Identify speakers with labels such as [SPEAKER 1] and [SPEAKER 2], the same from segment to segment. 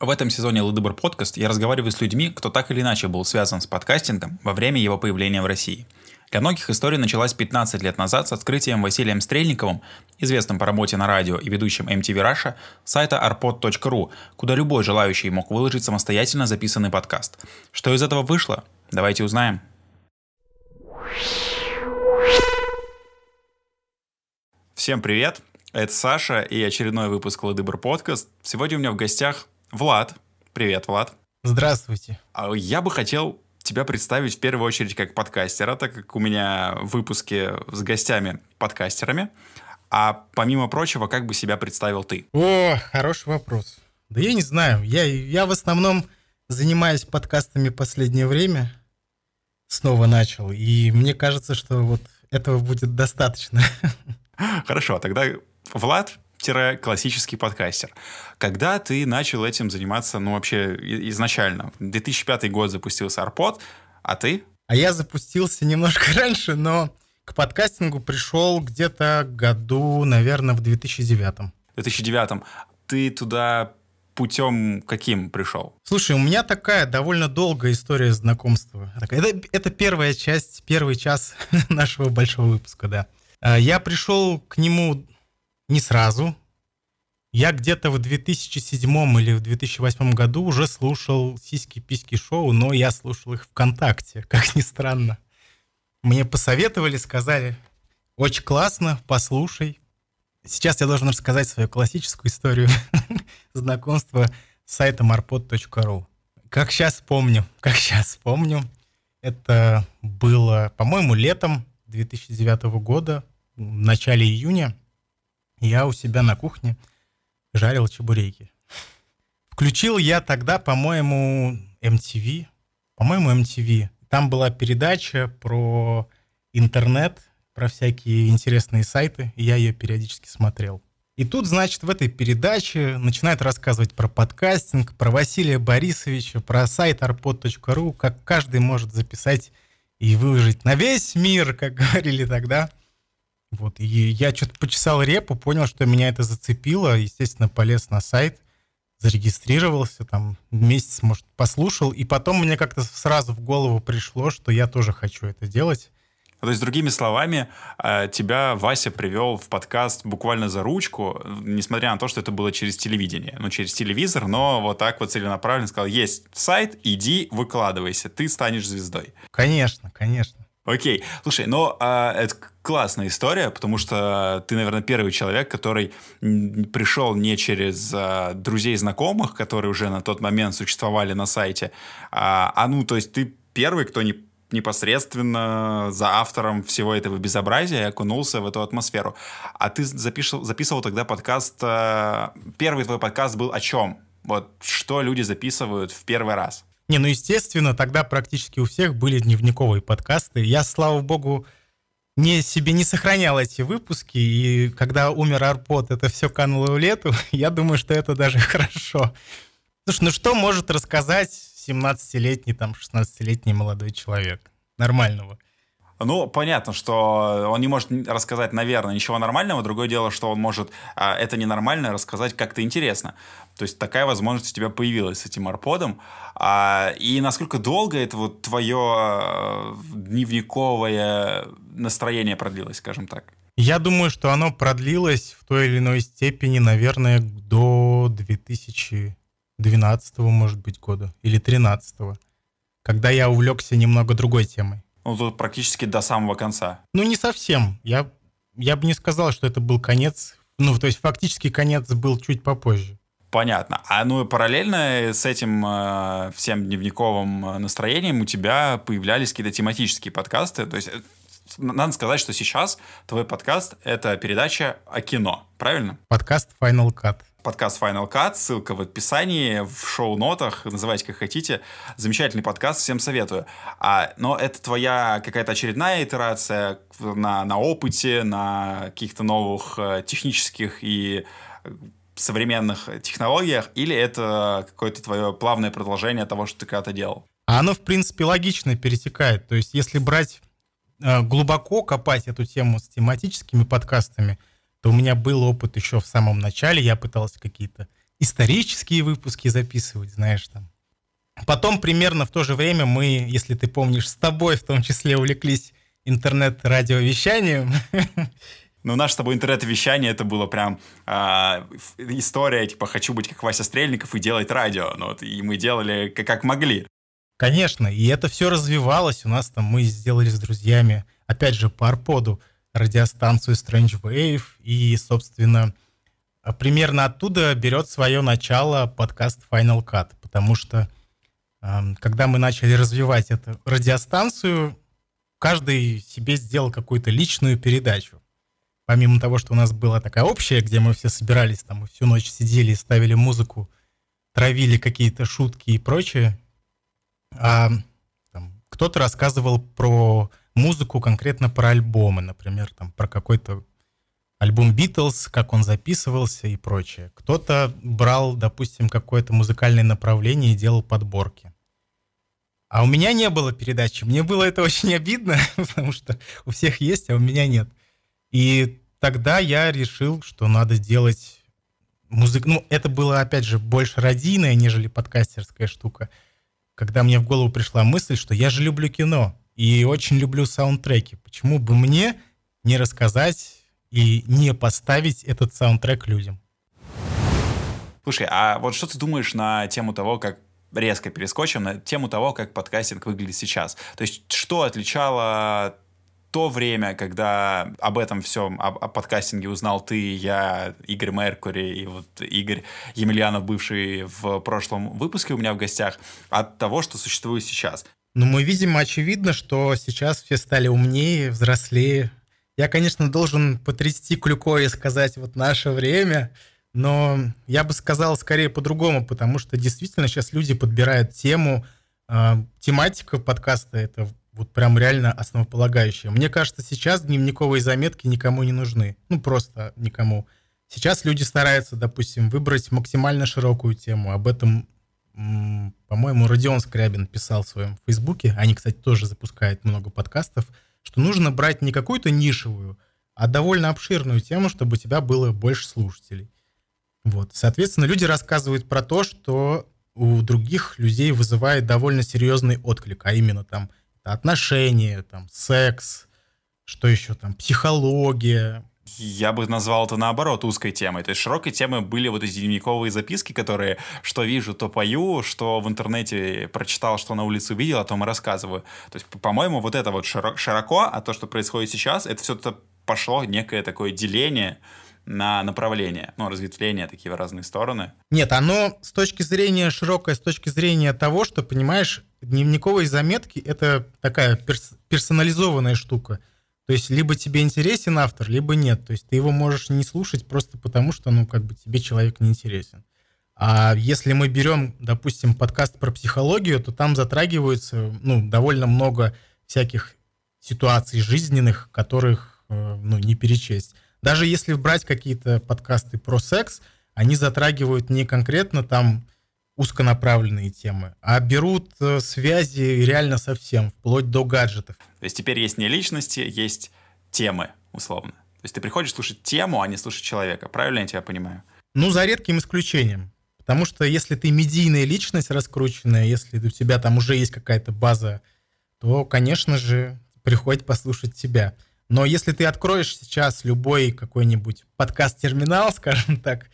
[SPEAKER 1] В этом сезоне Лыдыбр подкаст я разговариваю с людьми, кто так или иначе был связан с подкастингом во время его появления в России. Для многих история началась 15 лет назад с открытием Василием Стрельниковым, известным по работе на радио и ведущим MTV Russia, сайта arpod.ru, куда любой желающий мог выложить самостоятельно записанный подкаст. Что из этого вышло? Давайте узнаем. Всем привет! Это Саша и очередной выпуск Лыдыбр подкаст. Сегодня у меня в гостях Влад. Привет, Влад.
[SPEAKER 2] Здравствуйте.
[SPEAKER 1] А я бы хотел тебя представить в первую очередь как подкастера, так как у меня выпуски с гостями-подкастерами. А помимо прочего, как бы себя представил ты?
[SPEAKER 2] О, хороший вопрос. Да я не знаю. Я, я в основном занимаюсь подкастами последнее время. Снова начал. И мне кажется, что вот этого будет достаточно.
[SPEAKER 1] Хорошо, тогда Влад классический подкастер. Когда ты начал этим заниматься, ну, вообще изначально? 2005 год запустился Арпод, а ты?
[SPEAKER 2] А я запустился немножко раньше, но к подкастингу пришел где-то году, наверное, в 2009.
[SPEAKER 1] В 2009. Ты туда путем каким пришел?
[SPEAKER 2] Слушай, у меня такая довольно долгая история знакомства. Это, это первая часть, первый час нашего большого выпуска, да. А, я пришел к нему не сразу. Я где-то в 2007 или в 2008 году уже слушал «Сиськи-письки шоу», но я слушал их ВКонтакте, как ни странно. Мне посоветовали, сказали, очень классно, послушай. Сейчас я должен рассказать свою классическую историю знакомства с сайтом arpod.ru. Как сейчас помню, как сейчас помню, это было, по-моему, летом 2009 года, в начале июня я у себя на кухне жарил чебуреки. Включил я тогда, по-моему, MTV. По-моему, MTV. Там была передача про интернет, про всякие интересные сайты, и я ее периодически смотрел. И тут, значит, в этой передаче начинают рассказывать про подкастинг, про Василия Борисовича, про сайт arpod.ru, как каждый может записать и выложить на весь мир, как говорили тогда, вот, и я что-то почесал репу, понял, что меня это зацепило, естественно, полез на сайт, зарегистрировался, там месяц, может, послушал, и потом мне как-то сразу в голову пришло, что я тоже хочу это делать.
[SPEAKER 1] То есть, другими словами, э, тебя Вася привел в подкаст буквально за ручку, несмотря на то, что это было через телевидение, ну, через телевизор, но вот так вот целенаправленно сказал, есть сайт, иди, выкладывайся, ты станешь звездой.
[SPEAKER 2] Конечно, конечно.
[SPEAKER 1] Окей. Слушай, ну, а, это классная история, потому что ты, наверное, первый человек, который пришел не через а, друзей знакомых, которые уже на тот момент существовали на сайте, а, а ну, то есть ты первый, кто не непосредственно за автором всего этого безобразия окунулся в эту атмосферу. А ты запишил, записывал тогда подкаст... А, первый твой подкаст был о чем? Вот что люди записывают в первый раз?
[SPEAKER 2] Не, ну, естественно, тогда практически у всех были дневниковые подкасты. Я, слава богу, не себе не сохранял эти выпуски, и когда умер Арпод, это все кануло в лету. Я думаю, что это даже хорошо. Слушай, ну что может рассказать 17-летний, там, 16-летний молодой человек? Нормального.
[SPEAKER 1] Ну, понятно, что он не может рассказать, наверное, ничего нормального. Другое дело, что он может а, это ненормальное рассказать как-то интересно. То есть такая возможность у тебя появилась с этим арподом. А, и насколько долго это вот твое а, дневниковое настроение продлилось, скажем так?
[SPEAKER 2] Я думаю, что оно продлилось в той или иной степени, наверное, до 2012, может быть, года или 2013, когда я увлекся немного другой темой.
[SPEAKER 1] Ну, тут практически до самого конца.
[SPEAKER 2] Ну, не совсем. Я, я бы не сказал, что это был конец. Ну, то есть фактически конец был чуть попозже.
[SPEAKER 1] Понятно. А ну и параллельно с этим э, всем дневниковым э, настроением у тебя появлялись какие-то тематические подкасты. То есть э, надо сказать, что сейчас твой подкаст — это передача о кино, правильно?
[SPEAKER 2] Подкаст Final Cut
[SPEAKER 1] подкаст Final Cut, ссылка в описании, в шоу-нотах, называйте как хотите. Замечательный подкаст, всем советую. А, но это твоя какая-то очередная итерация на, на опыте, на каких-то новых э, технических и э, современных технологиях, или это какое-то твое плавное продолжение того, что ты когда-то делал?
[SPEAKER 2] А оно, в принципе, логично перетекает. То есть, если брать э, глубоко копать эту тему с тематическими подкастами – то у меня был опыт еще в самом начале. Я пытался какие-то исторические выпуски записывать, знаешь, там. Потом примерно в то же время мы, если ты помнишь, с тобой в том числе увлеклись интернет-радиовещанием.
[SPEAKER 1] Ну, наше с тобой интернет-вещание, это было прям э, история, типа, хочу быть как Вася Стрельников и делать радио. Ну, вот, и мы делали как, как могли.
[SPEAKER 2] Конечно, и это все развивалось. У нас там мы сделали с друзьями, опять же, по Арподу радиостанцию Strange Wave. И, собственно, примерно оттуда берет свое начало подкаст Final Cut. Потому что, когда мы начали развивать эту радиостанцию, каждый себе сделал какую-то личную передачу помимо того, что у нас была такая общая, где мы все собирались там и всю ночь сидели ставили музыку, травили какие-то шутки и прочее, а кто-то рассказывал про музыку, конкретно про альбомы, например, там про какой-то альбом Битлз, как он записывался и прочее. Кто-то брал, допустим, какое-то музыкальное направление и делал подборки. А у меня не было передачи. Мне было это очень обидно, потому что у всех есть, а у меня нет. И тогда я решил, что надо сделать музыку. Ну, это было, опять же, больше радийная, нежели подкастерская штука. Когда мне в голову пришла мысль, что я же люблю кино и очень люблю саундтреки. Почему бы мне не рассказать и не поставить этот саундтрек людям?
[SPEAKER 1] Слушай, а вот что ты думаешь на тему того, как резко перескочим на тему того, как подкастинг выглядит сейчас. То есть, что отличало то время, когда об этом всем, об, о подкастинге узнал ты, я, Игорь Меркури и вот Игорь Емельянов, бывший в прошлом выпуске у меня в гостях, от того, что существует сейчас?
[SPEAKER 2] Ну, мы видим, очевидно, что сейчас все стали умнее, взрослее. Я, конечно, должен потрясти клюкой и сказать вот наше время, но я бы сказал скорее по-другому, потому что действительно сейчас люди подбирают тему, э, тематика подкаста — это вот прям реально основополагающее. Мне кажется, сейчас дневниковые заметки никому не нужны. Ну, просто никому. Сейчас люди стараются, допустим, выбрать максимально широкую тему. Об этом, по-моему, Родион Скрябин писал в своем Фейсбуке. Они, кстати, тоже запускают много подкастов, что нужно брать не какую-то нишевую, а довольно обширную тему, чтобы у тебя было больше слушателей. Вот. Соответственно, люди рассказывают про то, что у других людей вызывает довольно серьезный отклик, а именно там отношения, там, секс, что еще там, психология.
[SPEAKER 1] Я бы назвал это наоборот узкой темой. То есть широкой темой были вот эти дневниковые записки, которые что вижу, то пою, что в интернете прочитал, что на улице увидел, о том и рассказываю. То есть, по-моему, вот это вот широко, а то, что происходит сейчас, это все-то пошло некое такое деление на направление, ну, разветвление такие в разные стороны.
[SPEAKER 2] Нет, оно с точки зрения широкое, с точки зрения того, что, понимаешь, дневниковые заметки — это такая перс- персонализованная штука. То есть либо тебе интересен автор, либо нет. То есть ты его можешь не слушать просто потому, что, ну, как бы тебе человек не интересен. А если мы берем, допустим, подкаст про психологию, то там затрагиваются, ну, довольно много всяких ситуаций жизненных, которых, э, ну, не перечесть. Даже если брать какие-то подкасты про секс, они затрагивают не конкретно там узконаправленные темы, а берут э, связи реально совсем, вплоть до гаджетов.
[SPEAKER 1] То есть теперь есть не личности, есть темы, условно. То есть ты приходишь слушать тему, а не слушать человека. Правильно я тебя понимаю?
[SPEAKER 2] Ну, за редким исключением. Потому что если ты медийная личность раскрученная, если у тебя там уже есть какая-то база, то, конечно же, приходит послушать тебя. Но если ты откроешь сейчас любой какой-нибудь подкаст-терминал, скажем так,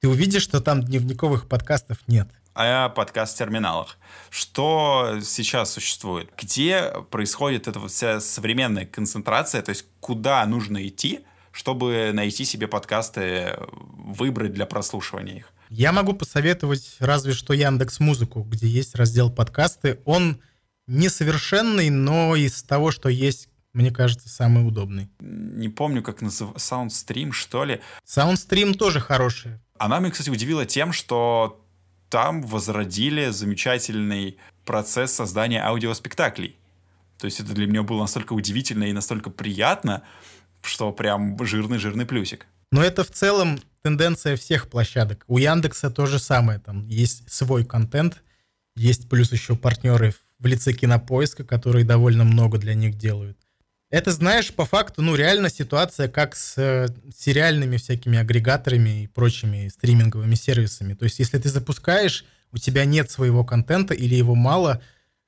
[SPEAKER 2] ты увидишь, что там дневниковых подкастов нет.
[SPEAKER 1] А подкаст-терминалах. Что сейчас существует? Где происходит эта вся современная концентрация? То есть куда нужно идти, чтобы найти себе подкасты, выбрать для прослушивания их?
[SPEAKER 2] Я могу посоветовать разве что Яндекс Музыку, где есть раздел подкасты. Он несовершенный, но из того, что есть мне кажется, самый удобный.
[SPEAKER 1] Не помню, как называется, Soundstream, что ли.
[SPEAKER 2] Soundstream тоже хороший.
[SPEAKER 1] Она меня, кстати, удивила тем, что там возродили замечательный процесс создания аудиоспектаклей. То есть это для меня было настолько удивительно и настолько приятно, что прям жирный-жирный плюсик.
[SPEAKER 2] Но это в целом тенденция всех площадок. У Яндекса то же самое. Там есть свой контент, есть плюс еще партнеры в лице Кинопоиска, которые довольно много для них делают. Это, знаешь, по факту, ну, реально ситуация как с э, сериальными всякими агрегаторами и прочими стриминговыми сервисами. То есть, если ты запускаешь, у тебя нет своего контента или его мало,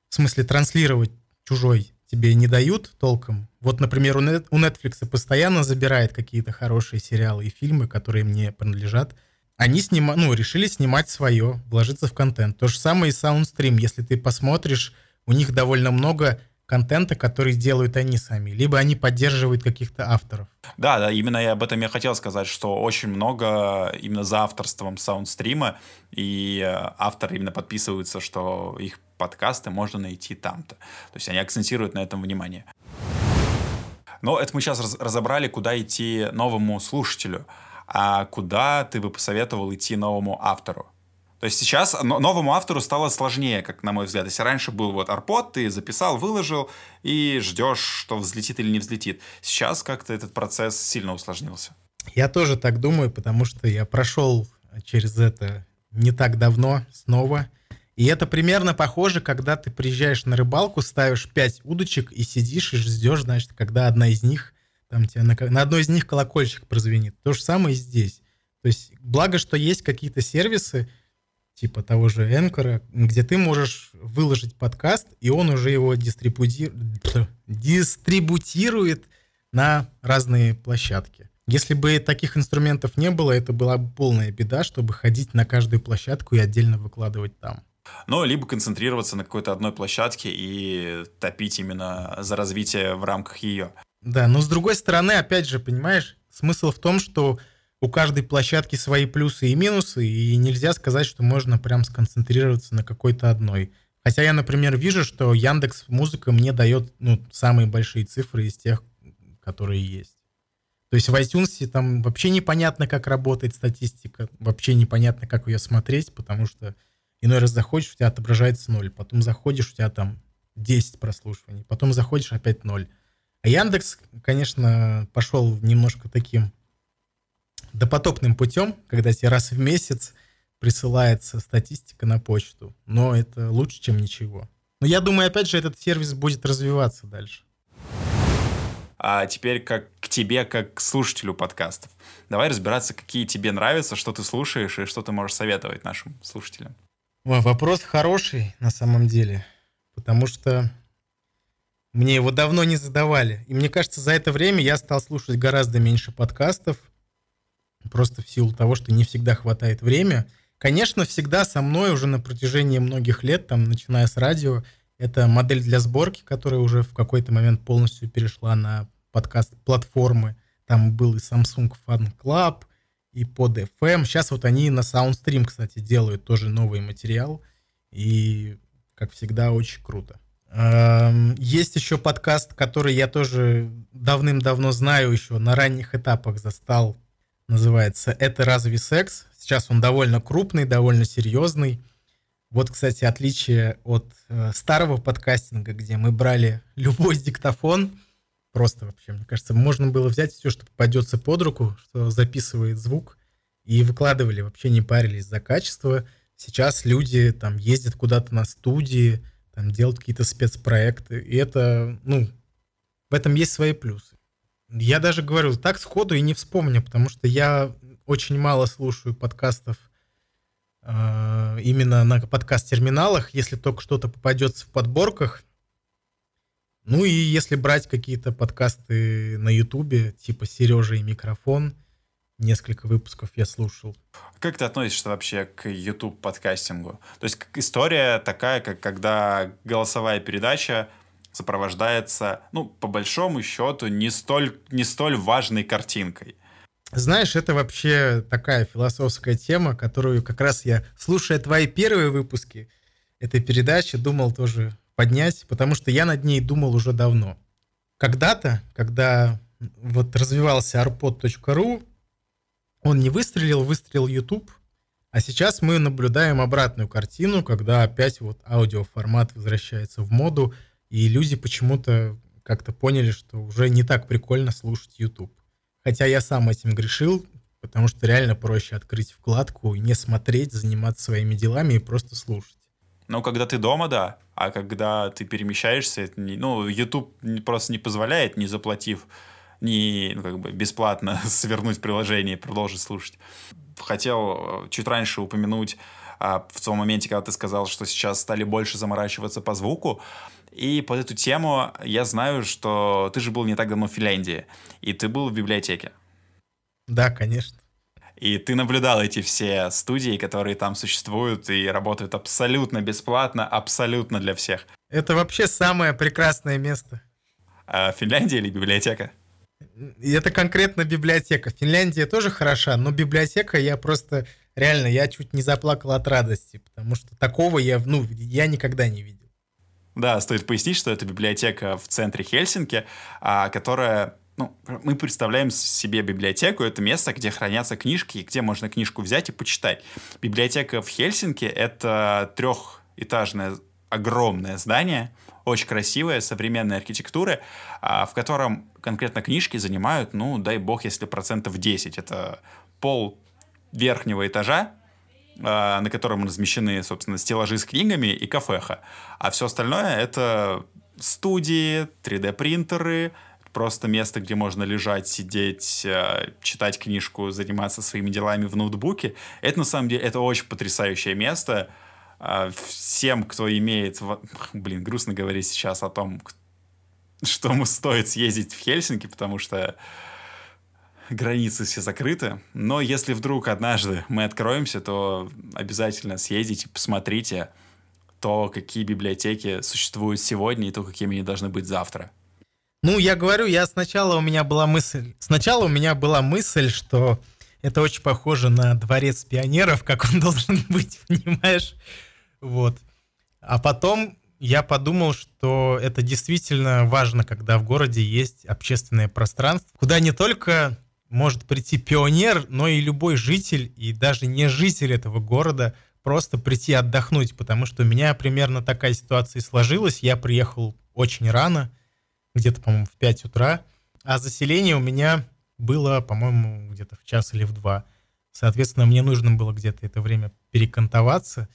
[SPEAKER 2] в смысле транслировать чужой тебе не дают толком. Вот, например, у Netflix постоянно забирает какие-то хорошие сериалы и фильмы, которые мне принадлежат. Они снима, ну, решили снимать свое, вложиться в контент. То же самое и Soundstream. Если ты посмотришь, у них довольно много контента, который делают они сами, либо они поддерживают каких-то авторов.
[SPEAKER 1] Да, да, именно я об этом я хотел сказать, что очень много именно за авторством саундстрима, и э, авторы именно подписываются, что их подкасты можно найти там-то. То есть они акцентируют на этом внимание. Но это мы сейчас разобрали, куда идти новому слушателю. А куда ты бы посоветовал идти новому автору? То есть сейчас новому автору стало сложнее, как на мой взгляд. Если раньше был вот арпод, ты записал, выложил и ждешь, что взлетит или не взлетит. Сейчас как-то этот процесс сильно усложнился.
[SPEAKER 2] Я тоже так думаю, потому что я прошел через это не так давно снова. И это примерно похоже, когда ты приезжаешь на рыбалку, ставишь пять удочек и сидишь и ждешь, значит, когда одна из них, там тебе на, на одной из них колокольчик прозвенит. То же самое и здесь. То есть, благо, что есть какие-то сервисы, типа того же Энкора, где ты можешь выложить подкаст, и он уже его дистрибутирует, дистрибутирует на разные площадки. Если бы таких инструментов не было, это была бы полная беда, чтобы ходить на каждую площадку и отдельно выкладывать там.
[SPEAKER 1] Ну, либо концентрироваться на какой-то одной площадке и топить именно за развитие в рамках ее.
[SPEAKER 2] Да, но с другой стороны, опять же, понимаешь, смысл в том, что у каждой площадки свои плюсы и минусы, и нельзя сказать, что можно прям сконцентрироваться на какой-то одной. Хотя я, например, вижу, что Яндекс Музыка мне дает ну, самые большие цифры из тех, которые есть. То есть в iTunes там вообще непонятно, как работает статистика, вообще непонятно, как ее смотреть, потому что иной раз заходишь, у тебя отображается ноль, потом заходишь, у тебя там 10 прослушиваний, потом заходишь, опять ноль. А Яндекс, конечно, пошел немножко таким допотопным путем, когда тебе раз в месяц присылается статистика на почту. Но это лучше, чем ничего. Но я думаю, опять же, этот сервис будет развиваться дальше.
[SPEAKER 1] А теперь как к тебе, как к слушателю подкастов. Давай разбираться, какие тебе нравятся, что ты слушаешь и что ты можешь советовать нашим слушателям.
[SPEAKER 2] Вопрос хороший на самом деле, потому что мне его давно не задавали. И мне кажется, за это время я стал слушать гораздо меньше подкастов, просто в силу того, что не всегда хватает время. Конечно, всегда со мной уже на протяжении многих лет, там, начиная с радио, это модель для сборки, которая уже в какой-то момент полностью перешла на подкаст-платформы. Там был и Samsung Fan Club, и под FM. Сейчас вот они на Soundstream, кстати, делают тоже новый материал. И, как всегда, очень круто. Есть еще подкаст, который я тоже давным-давно знаю еще, на ранних этапах застал называется «Это разве секс?». Сейчас он довольно крупный, довольно серьезный. Вот, кстати, отличие от э, старого подкастинга, где мы брали любой диктофон, просто вообще, мне кажется, можно было взять все, что попадется под руку, что записывает звук, и выкладывали, вообще не парились за качество. Сейчас люди там ездят куда-то на студии, там делают какие-то спецпроекты, и это, ну, в этом есть свои плюсы. Я даже говорю, так сходу и не вспомню, потому что я очень мало слушаю подкастов э, именно на подкаст-терминалах, если только что-то попадется в подборках. Ну и если брать какие-то подкасты на Ютубе, типа Сережа и микрофон, несколько выпусков я слушал.
[SPEAKER 1] Как ты относишься вообще к YouTube подкастингу? То есть история такая, как когда голосовая передача сопровождается, ну, по большому счету, не столь, не столь важной картинкой.
[SPEAKER 2] Знаешь, это вообще такая философская тема, которую как раз я, слушая твои первые выпуски этой передачи, думал тоже поднять, потому что я над ней думал уже давно. Когда-то, когда вот развивался arpod.ru, он не выстрелил, выстрелил YouTube, а сейчас мы наблюдаем обратную картину, когда опять вот аудиоформат возвращается в моду, и люди почему-то как-то поняли, что уже не так прикольно слушать YouTube. Хотя я сам этим грешил, потому что реально проще открыть вкладку не смотреть, заниматься своими делами и просто слушать.
[SPEAKER 1] Ну, когда ты дома, да. А когда ты перемещаешься, это не, ну, YouTube просто не позволяет, не заплатив, не, ну, как бы бесплатно свернуть приложение и продолжить слушать. Хотел э, чуть раньше упомянуть а, в том моменте, когда ты сказал, что сейчас стали больше заморачиваться по звуку. И под эту тему я знаю, что ты же был не так давно в Финляндии, и ты был в библиотеке.
[SPEAKER 2] Да, конечно.
[SPEAKER 1] И ты наблюдал эти все студии, которые там существуют и работают абсолютно бесплатно, абсолютно для всех.
[SPEAKER 2] Это вообще самое прекрасное место.
[SPEAKER 1] А Финляндия или библиотека?
[SPEAKER 2] Это конкретно библиотека. Финляндия тоже хороша, но библиотека я просто реально я чуть не заплакал от радости, потому что такого я ну я никогда не видел.
[SPEAKER 1] Да, стоит пояснить, что это библиотека в центре Хельсинки, а, которая ну, мы представляем себе библиотеку, это место, где хранятся книжки, где можно книжку взять и почитать. Библиотека в Хельсинки — это трехэтажное огромное здание, очень красивое, современной архитектуры, а, в котором конкретно книжки занимают, ну, дай бог, если процентов 10. Это пол верхнего этажа, а, на котором размещены, собственно, стеллажи с книгами и кафеха. А все остальное — это студии, 3D-принтеры, просто место, где можно лежать, сидеть, э, читать книжку, заниматься своими делами в ноутбуке. Это на самом деле это очень потрясающее место. А, всем, кто имеет... Блин, грустно говорить сейчас о том, что ему стоит съездить в Хельсинки, потому что границы все закрыты. Но если вдруг однажды мы откроемся, то обязательно съездите, посмотрите то, какие библиотеки существуют сегодня и то, какими они должны быть завтра.
[SPEAKER 2] Ну, я говорю, я сначала у меня была мысль... Сначала у меня была мысль, что это очень похоже на дворец пионеров, как он должен быть, понимаешь? Вот. А потом я подумал, что это действительно важно, когда в городе есть общественное пространство, куда не только может прийти пионер, но и любой житель, и даже не житель этого города, просто прийти отдохнуть, потому что у меня примерно такая ситуация сложилась. Я приехал очень рано, где-то, по-моему, в 5 утра, а заселение у меня было, по-моему, где-то в час или в два. Соответственно, мне нужно было где-то это время перекантоваться.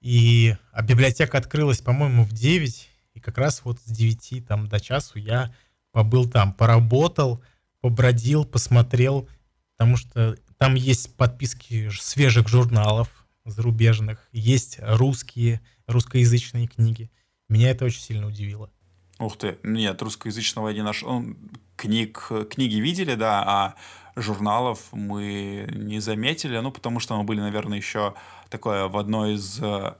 [SPEAKER 2] И, а библиотека открылась, по-моему, в 9. И как раз вот с 9 там, до часу я побыл там, поработал, побродил, посмотрел, потому что там есть подписки свежих журналов зарубежных, есть русские, русскоязычные книги. Меня это очень сильно удивило.
[SPEAKER 1] Ух ты, нет, русскоязычного я не нашел. Ну, книг, книги видели, да, а журналов мы не заметили, ну, потому что мы были, наверное, еще такое в одной из э,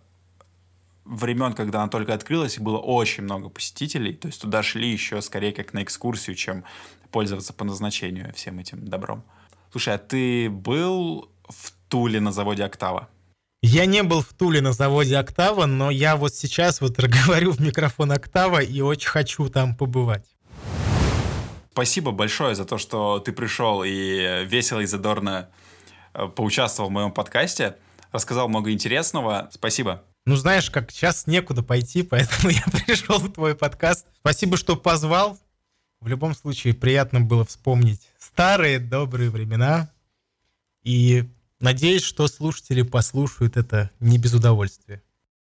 [SPEAKER 1] времен, когда она только открылась, и было очень много посетителей, то есть туда шли еще скорее как на экскурсию, чем пользоваться по назначению всем этим добром. Слушай, а ты был в Туле на заводе «Октава»?
[SPEAKER 2] Я не был в Туле на заводе «Октава», но я вот сейчас вот говорю в микрофон «Октава» и очень хочу там побывать.
[SPEAKER 1] Спасибо большое за то, что ты пришел и весело и задорно э, поучаствовал в моем подкасте. Рассказал много интересного. Спасибо.
[SPEAKER 2] Ну, знаешь, как сейчас некуда пойти, поэтому я пришел в твой подкаст. Спасибо, что позвал. В любом случае, приятно было вспомнить старые добрые времена. И Надеюсь, что слушатели послушают это не без удовольствия.